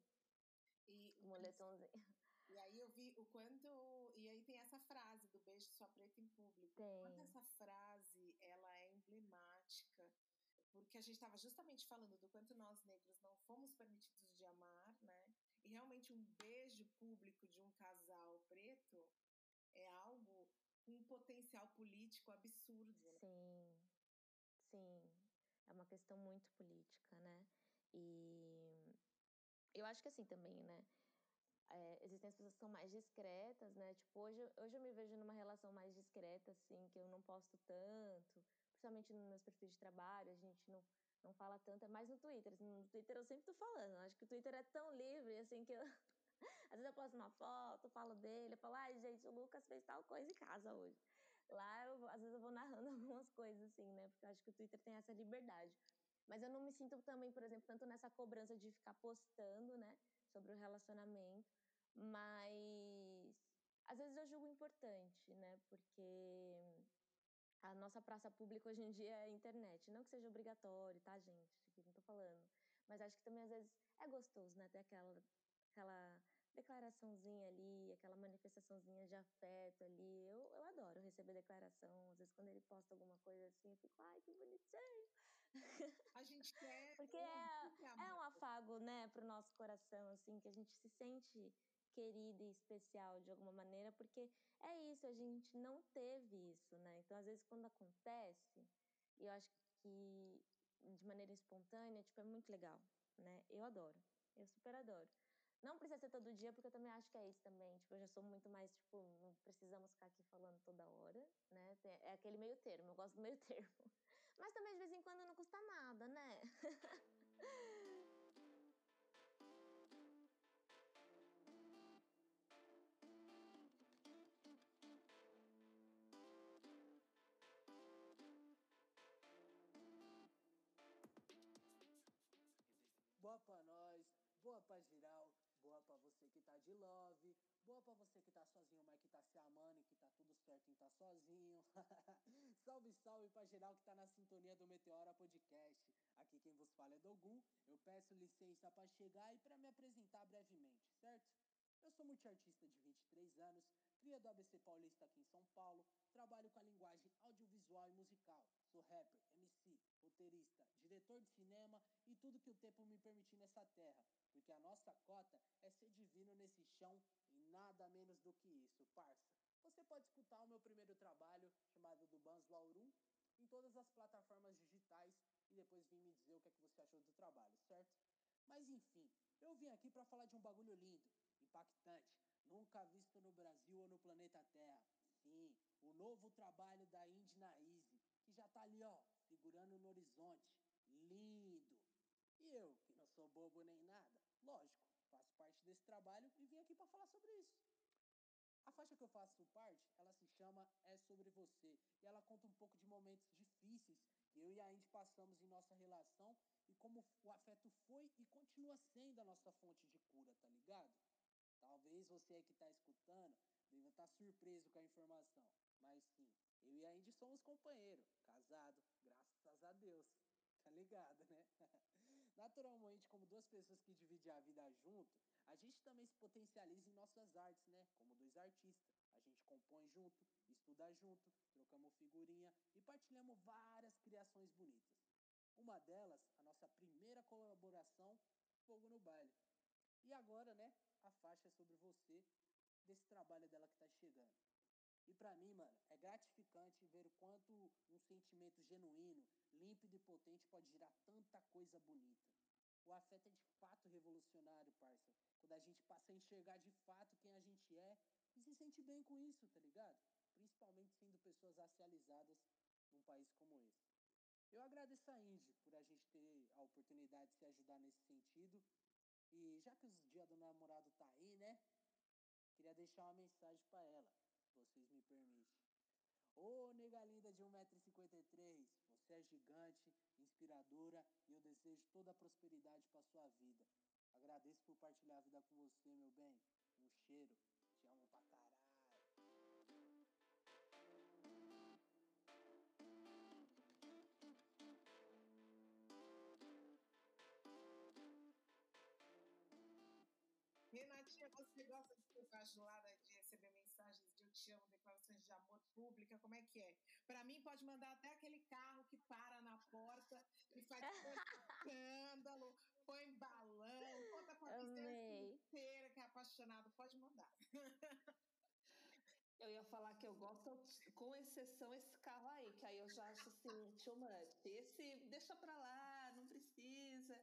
E moletomzinho. E aí eu vi o quanto. E aí tem essa frase do beijo sua preta em público. Tem. Quanto essa frase ela é emblemática. Porque a gente estava justamente falando do quanto nós negros não fomos permitidos de amar, né? E realmente um beijo público de um casal preto é algo com um potencial político absurdo. Né? Sim, sim. É uma questão muito política, né? E eu acho que assim também, né? É, existem as pessoas que são mais discretas, né? Tipo, hoje, hoje eu me vejo numa relação mais discreta, assim, que eu não posto tanto, principalmente nos meus perfis de trabalho, a gente não, não fala tanto, é mais no Twitter. Assim, no Twitter eu sempre tô falando, acho que o Twitter é tão livre, assim, que eu... Às vezes eu posto uma foto, falo dele, eu falo, ai, gente, o Lucas fez tal coisa em casa hoje. Lá, eu, às vezes eu vou narrando algumas coisas, assim, né? Porque eu acho que o Twitter tem essa liberdade. Mas eu não me sinto também, por exemplo, tanto nessa cobrança de ficar postando, né? Sobre o relacionamento mas às vezes eu julgo importante, né? Porque a nossa praça pública hoje em dia é a internet. Não que seja obrigatório, tá, gente? Aqui não tô falando. Mas acho que também às vezes é gostoso, né? Ter aquela, aquela declaraçãozinha ali, aquela manifestaçãozinha de afeto ali. Eu, eu adoro receber declaração. Às vezes, quando ele posta alguma coisa assim, eu fico, ai, que bonitinho. A gente quer. Porque é, é um afago, né, pro nosso coração, assim, que a gente se sente querida e especial de alguma maneira, porque é isso, a gente não teve isso, né? Então, às vezes, quando acontece, e eu acho que de maneira espontânea, tipo, é muito legal, né? Eu adoro, eu super adoro. Não precisa ser todo dia, porque eu também acho que é isso também. Tipo, eu já sou muito mais, tipo, não precisamos ficar aqui falando toda hora, né? É aquele meio termo, eu gosto do meio termo. Mas também, de vez em quando, não custa nada, né? Boa pra nós, boa pra geral, boa pra você que tá de love, boa pra você que tá sozinho, mas que tá se amando certo em tá sozinho. salve, salve pra geral que tá na sintonia do Meteora Podcast. Aqui quem vos fala é Dogu. Eu peço licença para chegar e para me apresentar brevemente, certo? Eu sou multiartista de 23 anos, cria do ABC Paulista aqui em São Paulo, trabalho com a linguagem audiovisual e musical. Sou rapper, MC, roteirista, diretor de cinema e tudo que o tempo me permitir nessa terra. Porque a nossa cota é ser divino nesse chão e nada menos do que isso, parça. Você pode escutar o meu primeiro trabalho, chamado do Bans Laurum, em todas as plataformas digitais e depois vir me dizer o que, é que você achou do trabalho, certo? Mas enfim, eu vim aqui para falar de um bagulho lindo impactante, nunca visto no Brasil ou no planeta Terra. Sim, o novo trabalho da Indy na Easy, que já tá ali, ó, figurando no horizonte. Lindo! E eu, que não sou bobo nem nada, lógico, faço parte desse trabalho e vim aqui para falar sobre isso. Faixa que eu faço parte, ela se chama É Sobre Você. E ela conta um pouco de momentos difíceis que eu e a passamos em nossa relação e como o afeto foi e continua sendo a nossa fonte de cura, tá ligado? Talvez você aí que está escutando deva estar tá surpreso com a informação. Mas sim, eu e a somos companheiros, casado, graças a Deus. Tá ligado, né? Naturalmente, como duas pessoas que dividem a vida junto, a gente também se potencializa em nossas artes, né? Como dois artistas. A gente compõe junto, estuda junto, trocamos figurinha e partilhamos várias criações bonitas. Uma delas, a nossa primeira colaboração, Fogo no Baile. E agora, né, a faixa sobre você, desse trabalho dela que tá chegando. E para mim, mano, é gratificante ver o quanto um sentimento genuíno, límpido e potente pode gerar tanta coisa bonita. O afeto é de fato revolucionário, parça. Quando a gente passa a enxergar de fato quem a gente é e se sente bem com isso, tá ligado? Principalmente sendo pessoas racializadas num país como esse. Eu agradeço a Indy por a gente ter a oportunidade de se ajudar nesse sentido e já que o dia do namorado tá aí, né? Queria deixar uma mensagem para ela, se vocês me permitem. Ô, nega linda de 1,53m, você é gigante, inspiradora e eu desejo toda a prosperidade para sua vida. Agradeço por partilhar a vida com você, meu bem. Um cheiro. Te amo pra caralho. Renatinha, você gosta de bajulada de receber amo, declarações de amor pública? Como é que é? Para mim, pode mandar até aquele carro que para na porta e faz escândalo, põe balão, conta pra a inteira que é apaixonado. Pode mandar. Eu ia falar que eu gosto, com exceção esse carro aí, que aí eu já acho assim, too much. Esse deixa pra lá, não precisa.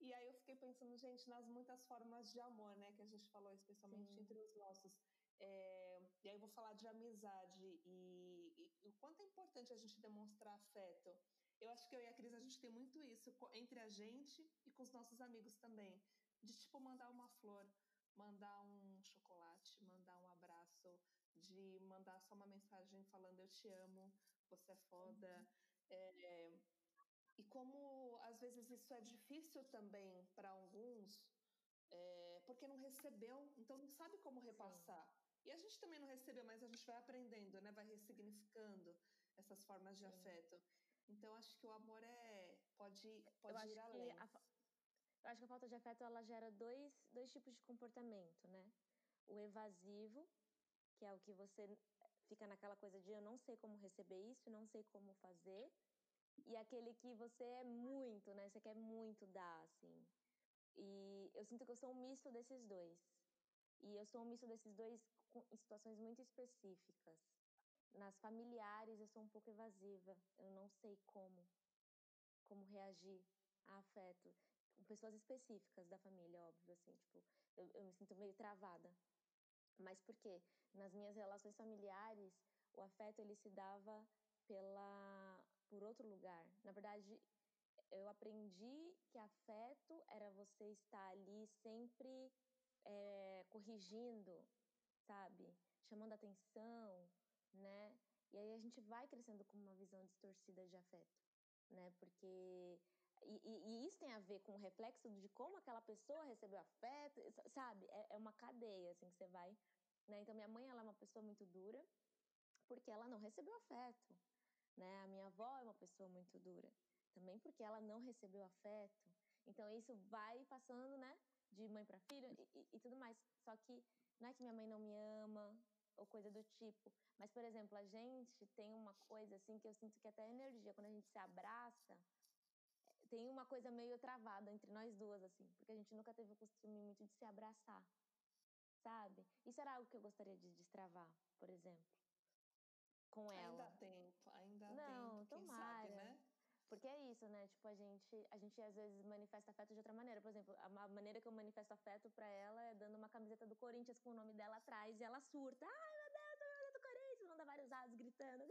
E aí eu fiquei pensando, gente, nas muitas formas de amor, né, que a gente falou, especialmente Sim. entre os nossos. É, e aí eu vou falar de amizade e, e, o quanto é importante a gente demonstrar afeto. Eu acho que eu e a Cris, a gente tem muito isso entre a gente e com os nossos amigos também. De, tipo, mandar uma flor, mandar um chocolate, mandar um abraço, de mandar só uma mensagem falando eu te amo, você é foda. Uhum. É, e como às vezes isso é difícil também para alguns, é, porque não recebeu, então não sabe como repassar. E a gente também não recebeu, mas a gente vai aprendendo, né? Vai ressignificando essas formas de Sim. afeto. Então acho que o amor é pode pode ir além. A, Eu acho que a falta de afeto ela gera dois, dois tipos de comportamento, né? O evasivo, que é o que você fica naquela coisa de eu não sei como receber isso, não sei como fazer, e aquele que você é muito, né? Você quer muito dar, assim. E eu sinto que eu sou um misto desses dois. E eu sou um misto desses dois em situações muito específicas. Nas familiares eu sou um pouco evasiva, eu não sei como como reagir a afeto com pessoas específicas da família, óbvio, assim, tipo, eu, eu me sinto meio travada. Mas por quê? Nas minhas relações familiares, o afeto ele se dava pela por outro lugar. Na verdade, eu aprendi que afeto era você estar ali sempre é, corrigindo, sabe? Chamando atenção, né? E aí a gente vai crescendo com uma visão distorcida de afeto, né? Porque e, e, isso tem a ver com o reflexo de como aquela pessoa recebeu afeto, sabe? É, é uma cadeia, assim, que você vai... Né? Então, minha mãe, ela é uma pessoa muito dura, porque ela não recebeu afeto, né? A minha avó é uma pessoa muito dura, também porque ela não recebeu afeto. Então, isso vai passando, né? De mãe para filho e, e, e tudo mais. Só que não é que minha mãe não me ama, ou coisa do tipo. Mas, por exemplo, a gente tem uma coisa assim que eu sinto que até energia, quando a gente se abraça, tem uma coisa meio travada entre nós duas, assim, porque a gente nunca teve o costume muito de se abraçar, sabe? Isso era algo que eu gostaria de destravar, por exemplo, com ela. Ainda há tempo, ainda há Não, tempo, quem tomara. Porque é isso, né? Tipo, a gente, a gente às vezes manifesta afeto de outra maneira. Por exemplo, a maneira que eu manifesto afeto para ela é dando uma camiseta do Corinthians com o nome dela atrás e ela surta. Ai, meu Deus, do Corinthians! Manda vários áudios gritando,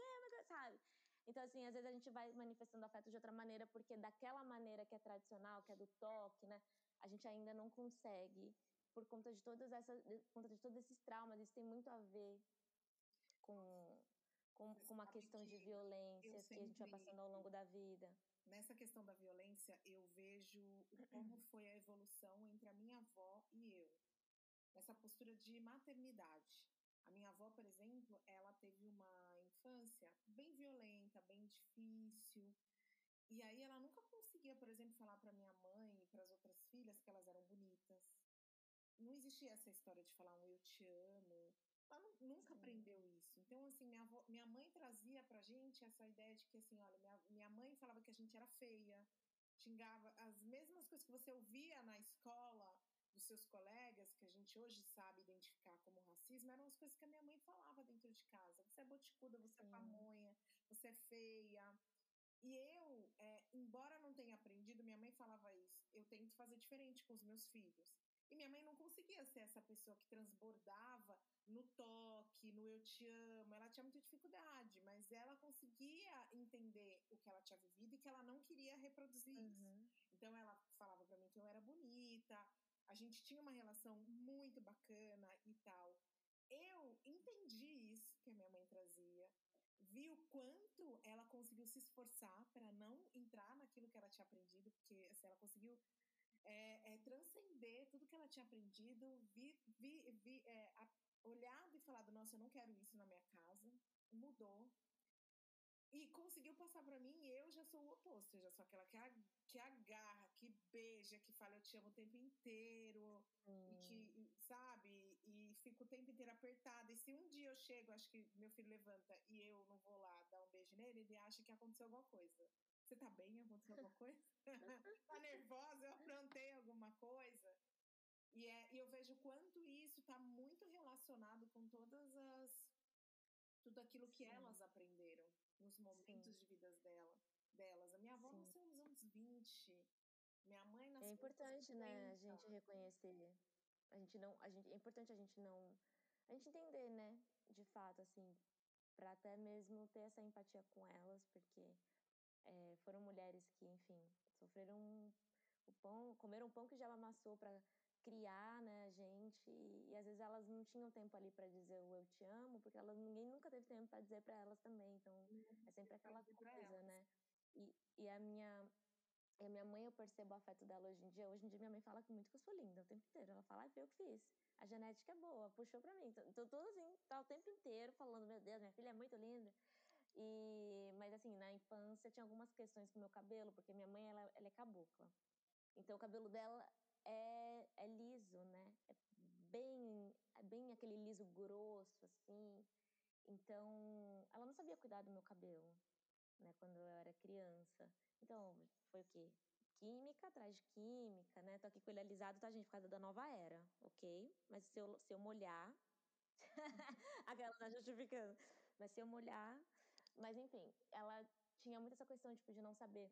sabe? Então, assim, às vezes a gente vai manifestando afeto de outra maneira, porque daquela maneira que é tradicional, que é do toque, né? A gente ainda não consegue, por conta de todas essas, por conta de todos esses traumas. Isso tem muito a ver com com, com uma questão que de violência sempre, que a gente vai passando ao longo da vida. Nessa questão da violência, eu vejo como foi a evolução entre a minha avó e eu. Nessa postura de maternidade. A minha avó, por exemplo, ela teve uma infância bem violenta, bem difícil. E aí ela nunca conseguia, por exemplo, falar para minha mãe e para as outras filhas que elas eram bonitas. Não existia essa história de falar um eu te amo, ela nunca Sim. aprendeu isso. Então, assim, minha, avó, minha mãe trazia pra gente essa ideia de que, assim, olha, minha, minha mãe falava que a gente era feia, xingava as mesmas coisas que você ouvia na escola dos seus colegas, que a gente hoje sabe identificar como racismo, eram as coisas que a minha mãe falava dentro de casa. Você é boticuda, você é Sim. é pamonha, você é feia. E eu, é, embora não tenha aprendido, minha mãe falava isso, eu tento fazer diferente com os meus filhos. E minha mãe não conseguia ser essa pessoa que transbordava no toque, no eu te amo. Ela tinha muita dificuldade, mas ela conseguia entender o que ela tinha vivido e que ela não queria reproduzir uhum. isso. Então ela falava para mim que eu era bonita, a gente tinha uma relação muito bacana e tal. Eu entendi isso que a minha mãe trazia, vi o quanto ela conseguiu se esforçar para não entrar naquilo que ela tinha aprendido, porque assim, ela conseguiu é, é, transcender tudo que ela tinha aprendido, vi, vi, vi é, a, olhado e falado: Nossa, eu não quero isso na minha casa. Mudou. E conseguiu passar para mim, e eu já sou o oposto. Eu já sou aquela que, que agarra, que beija, que fala eu te amo o tempo inteiro. Hum. E que, sabe? E fico o tempo inteiro apertada. E se um dia eu chego, acho que meu filho levanta e eu não vou lá dar um beijo nele, ele acha que aconteceu alguma coisa. Você tá bem? Aconteceu alguma coisa? tá nervosa? Eu aprontei alguma coisa? E, é, e eu vejo quanto isso está muito relacionado com todas as. tudo aquilo que Sim. elas aprenderam nos momentos Sim. de vidas dela, delas. A minha avó Sim. nasceu nos anos 20. Minha mãe nasceu. É importante, né, a gente reconhecer. A gente não. A gente, é importante a gente não. A gente entender, né, de fato, assim, para até mesmo ter essa empatia com elas, porque é, foram mulheres que, enfim, sofreram o pão, comeram pão que já amassou para criar, né, a gente, e, e, às vezes elas não tinham tempo ali para dizer o eu te amo, porque elas, ninguém nunca teve tempo para dizer para elas também, então é sempre aquela coisa, né? E, e a minha e a minha mãe, eu percebo o afeto dela hoje em dia. Hoje em dia, minha mãe fala muito que eu sou linda o tempo inteiro. Ela fala, ah, foi eu que fiz. A genética é boa, puxou pra mim. Então, tô tudo assim, tá o tempo inteiro falando, meu Deus, minha filha é muito linda. E, mas assim, na infância tinha algumas questões com meu cabelo, porque minha mãe, ela, ela é cabocla. Então o cabelo dela é, é liso, né? É bem, é bem aquele liso grosso, assim. Então, ela não sabia cuidar do meu cabelo, né? Quando eu era criança. Então, foi o quê? Química atrás de química, né? Tô aqui com ele alisado, tá, gente? Por causa da nova era, ok? Mas se eu, se eu molhar. Aquela tá justificando. Mas se eu molhar. Mas enfim, ela tinha muito essa questão tipo, de não saber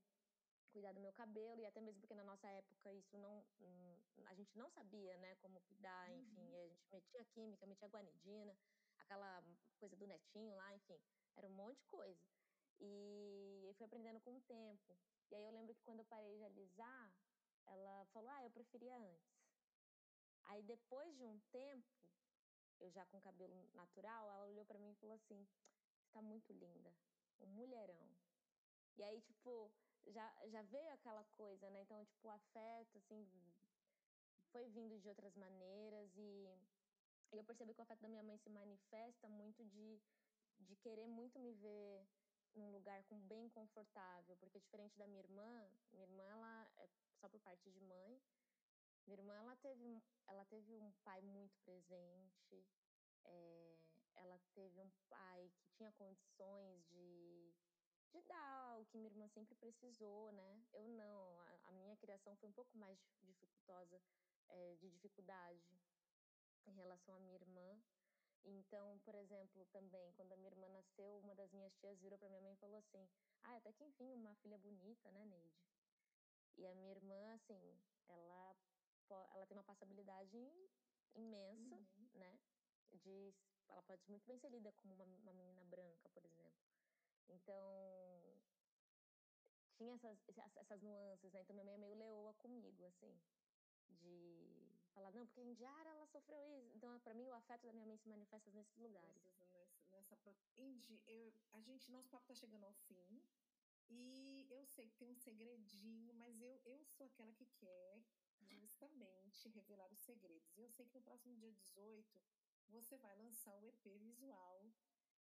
cuidar do meu cabelo e até mesmo porque na nossa época isso não hum, a gente não sabia né como cuidar Uhum. enfim a gente metia química metia guanidina aquela coisa do netinho lá enfim era um monte de coisa. E eu fui aprendendo com o tempo. E aí eu lembro que quando eu parei de alisar ela falou ah eu preferia antes. Aí depois de um tempo eu já com cabelo natural ela olhou para mim e falou assim tá muito linda um mulherão e aí tipo já, já veio aquela coisa, né? Então, tipo, o afeto, assim, foi vindo de outras maneiras e, e eu percebi que o afeto da minha mãe se manifesta muito de, de querer muito me ver num lugar com, bem confortável, porque diferente da minha irmã, minha irmã, ela é só por parte de mãe, minha irmã, ela teve, ela teve um pai muito presente, é, ela teve um pai que tinha condições de de dar o que minha irmã sempre precisou, né? Eu não, a, a minha criação foi um pouco mais dificultosa, é, de dificuldade em relação à minha irmã. Então, por exemplo, também, quando a minha irmã nasceu, uma das minhas tias virou para minha mãe e falou assim: Ah, até que enfim, uma filha bonita, né, Neide? E a minha irmã, assim, ela, ela tem uma passabilidade imensa, Uhum. né? De, ela pode muito bem ser lida como uma, uma menina branca, por exemplo. Então, tinha essas, essas nuances, né? Então, minha mãe é meio leoa comigo, assim. De falar, não, porque a Indiara, ela sofreu isso. Então, para mim, o afeto da minha mãe se manifesta nesses lugares. Nessa, nessa... Indy, eu, a gente, nosso papo tá chegando ao fim. E eu sei que tem um segredinho, mas eu, eu sou aquela que quer justamente revelar os segredos. E eu sei que no próximo dia 18 você vai lançar o EP visual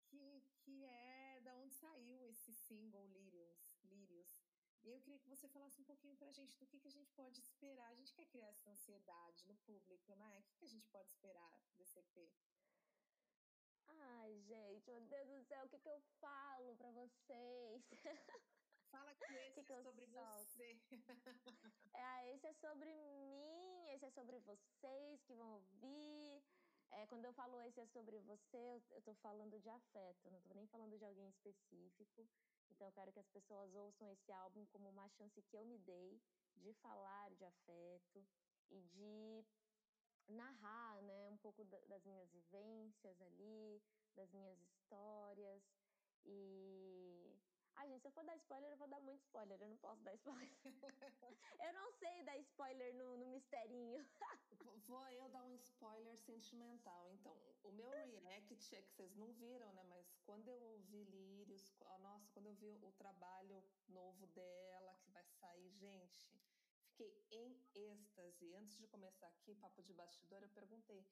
que, que é da onde saiu esse single Lírios. Lírios. E eu queria que você falasse um pouquinho pra gente do que, que a gente pode esperar. A gente quer criar essa ansiedade no público, né? O que, que a gente pode esperar desse EP? Ai, gente, meu Deus do céu, o que, que eu falo pra vocês? Fala que esse que é sobre você. é, esse é sobre mim, esse é sobre vocês que vão ouvir. É, quando eu falo esse é sobre você, eu estou falando de afeto, não estou nem falando de alguém específico. Então, eu quero que as pessoas ouçam esse álbum como uma chance que eu me dei de falar de afeto e de narrar né, um pouco das minhas vivências ali, das minhas histórias. E. Ai, gente, se eu for dar spoiler, eu vou dar muito spoiler. Eu não posso dar spoiler. eu não sei dar spoiler no, no misterinho. Vou eu dar um spoiler sentimental. Então, o meu react é que vocês não viram, né? Mas quando eu ouvi Lírios, nossa, quando eu vi o trabalho novo dela que vai sair, gente, fiquei em êxtase. Antes de começar aqui, papo de bastidor, eu perguntei,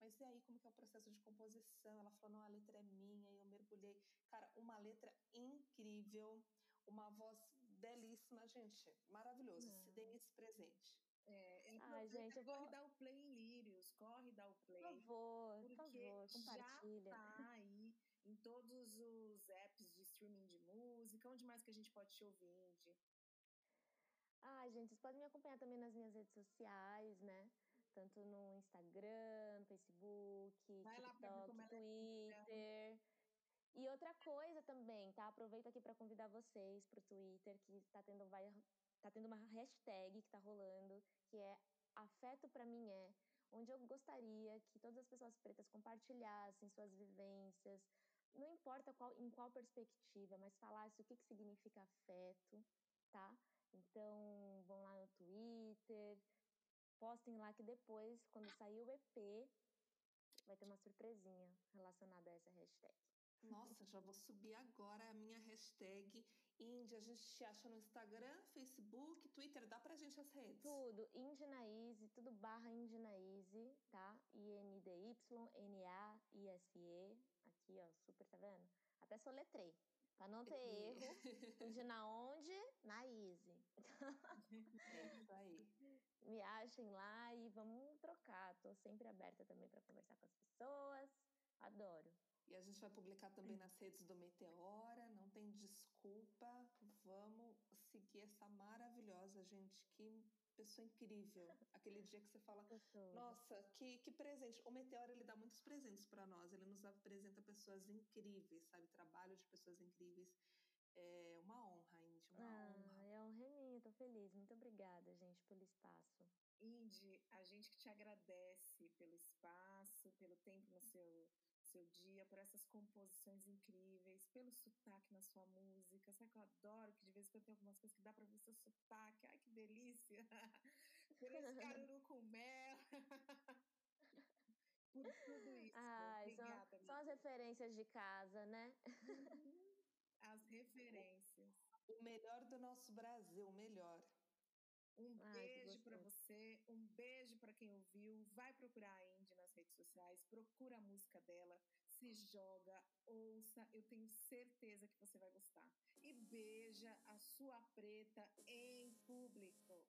mas e aí, como que é o processo de composição? Ela falou, não, a letra é minha, mergulhei. Cara, uma letra incrível, uma voz belíssima, gente, maravilhoso. Não. Se dê esse presente. É, Ai, gente, eu corre vou... dar o play em Lírios, corre dar o play. Por favor, porque por favor, compartilha. já tá aí em todos os apps de streaming de música. Onde mais que a gente pode te ouvir, Indy? Ai, gente, vocês podem me acompanhar também nas minhas redes sociais, né? Tanto no Instagram, Facebook, Vai TikTok, Twitter. E outra coisa também, tá? Aproveito aqui para convidar vocês pro Twitter, que tá tendo, vai, tá tendo uma hashtag que tá rolando, que é Afeto para mim é, onde eu gostaria que todas as pessoas pretas compartilhassem suas vivências, não importa qual, em qual perspectiva, mas falasse o que, que significa afeto, tá? Então, vão lá no Twitter, postem lá que depois, quando sair o EP, vai ter uma surpresinha relacionada a essa hashtag. Nossa, já vou subir agora a minha hashtag Índia. A gente te acha no Instagram, Facebook, Twitter. Dá pra gente as redes? Tudo. Indinaíse, tudo barra Indinaíse, tá? I-N-D-Y-N-A-I-S-E. Aqui, ó, super, tá vendo? Até soletrei. Pra não ter erro. De na onde? Na Easy. É isso aí. Me achem lá e vamos trocar. Tô sempre aberta também pra conversar com as pessoas. Adoro. E a gente vai publicar também nas redes do Meteora, não tem desculpa. Vamos seguir essa maravilhosa, gente. Que pessoa incrível. Aquele dia que você fala, nossa, que, que presente. O Meteora, ele dá muitos presentes para nós. Ele nos apresenta pessoas incríveis, sabe? Trabalho de pessoas incríveis. É uma honra, Indy, uma Ah, honra. é um reminho, tô feliz. Muito obrigada, gente, pelo espaço. Indy, a gente que te agradece pelo espaço, pelo tempo no seu, seu dia, por essas composições incríveis, pelo sotaque na sua música. Sabe que eu adoro que de vez em quando tem algumas coisas que dá pra ver seu sotaque. Ai, que delícia! por esse caruru com mel. por tudo isso. Ai, são, Obrigada, são as referências de casa, né? As referências. O melhor do nosso Brasil, o melhor. Um Ai, beijo para você, um beijo para quem ouviu. Vai procurar a redes sociais, procura a música dela, se joga, ouça. Eu tenho certeza que você vai gostar. E beija a sua preta em público.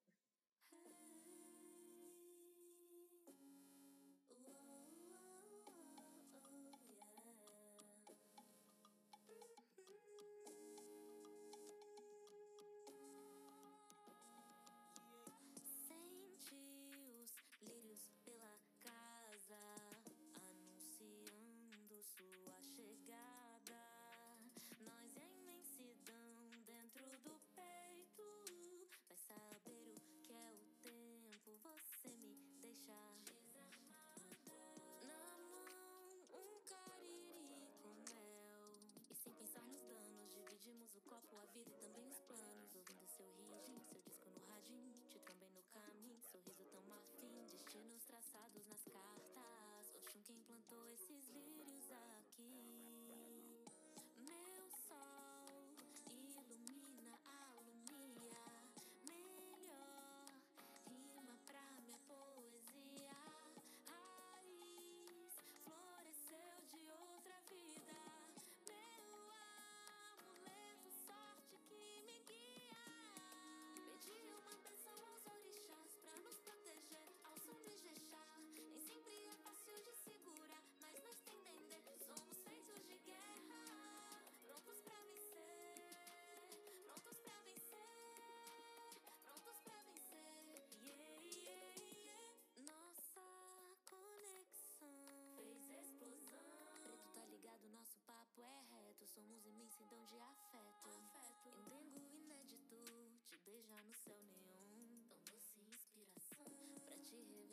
Somos imensidão de afeto. afeto. tenho inédito, te beijar no céu neon. Tão doce inspiração pra te revelar.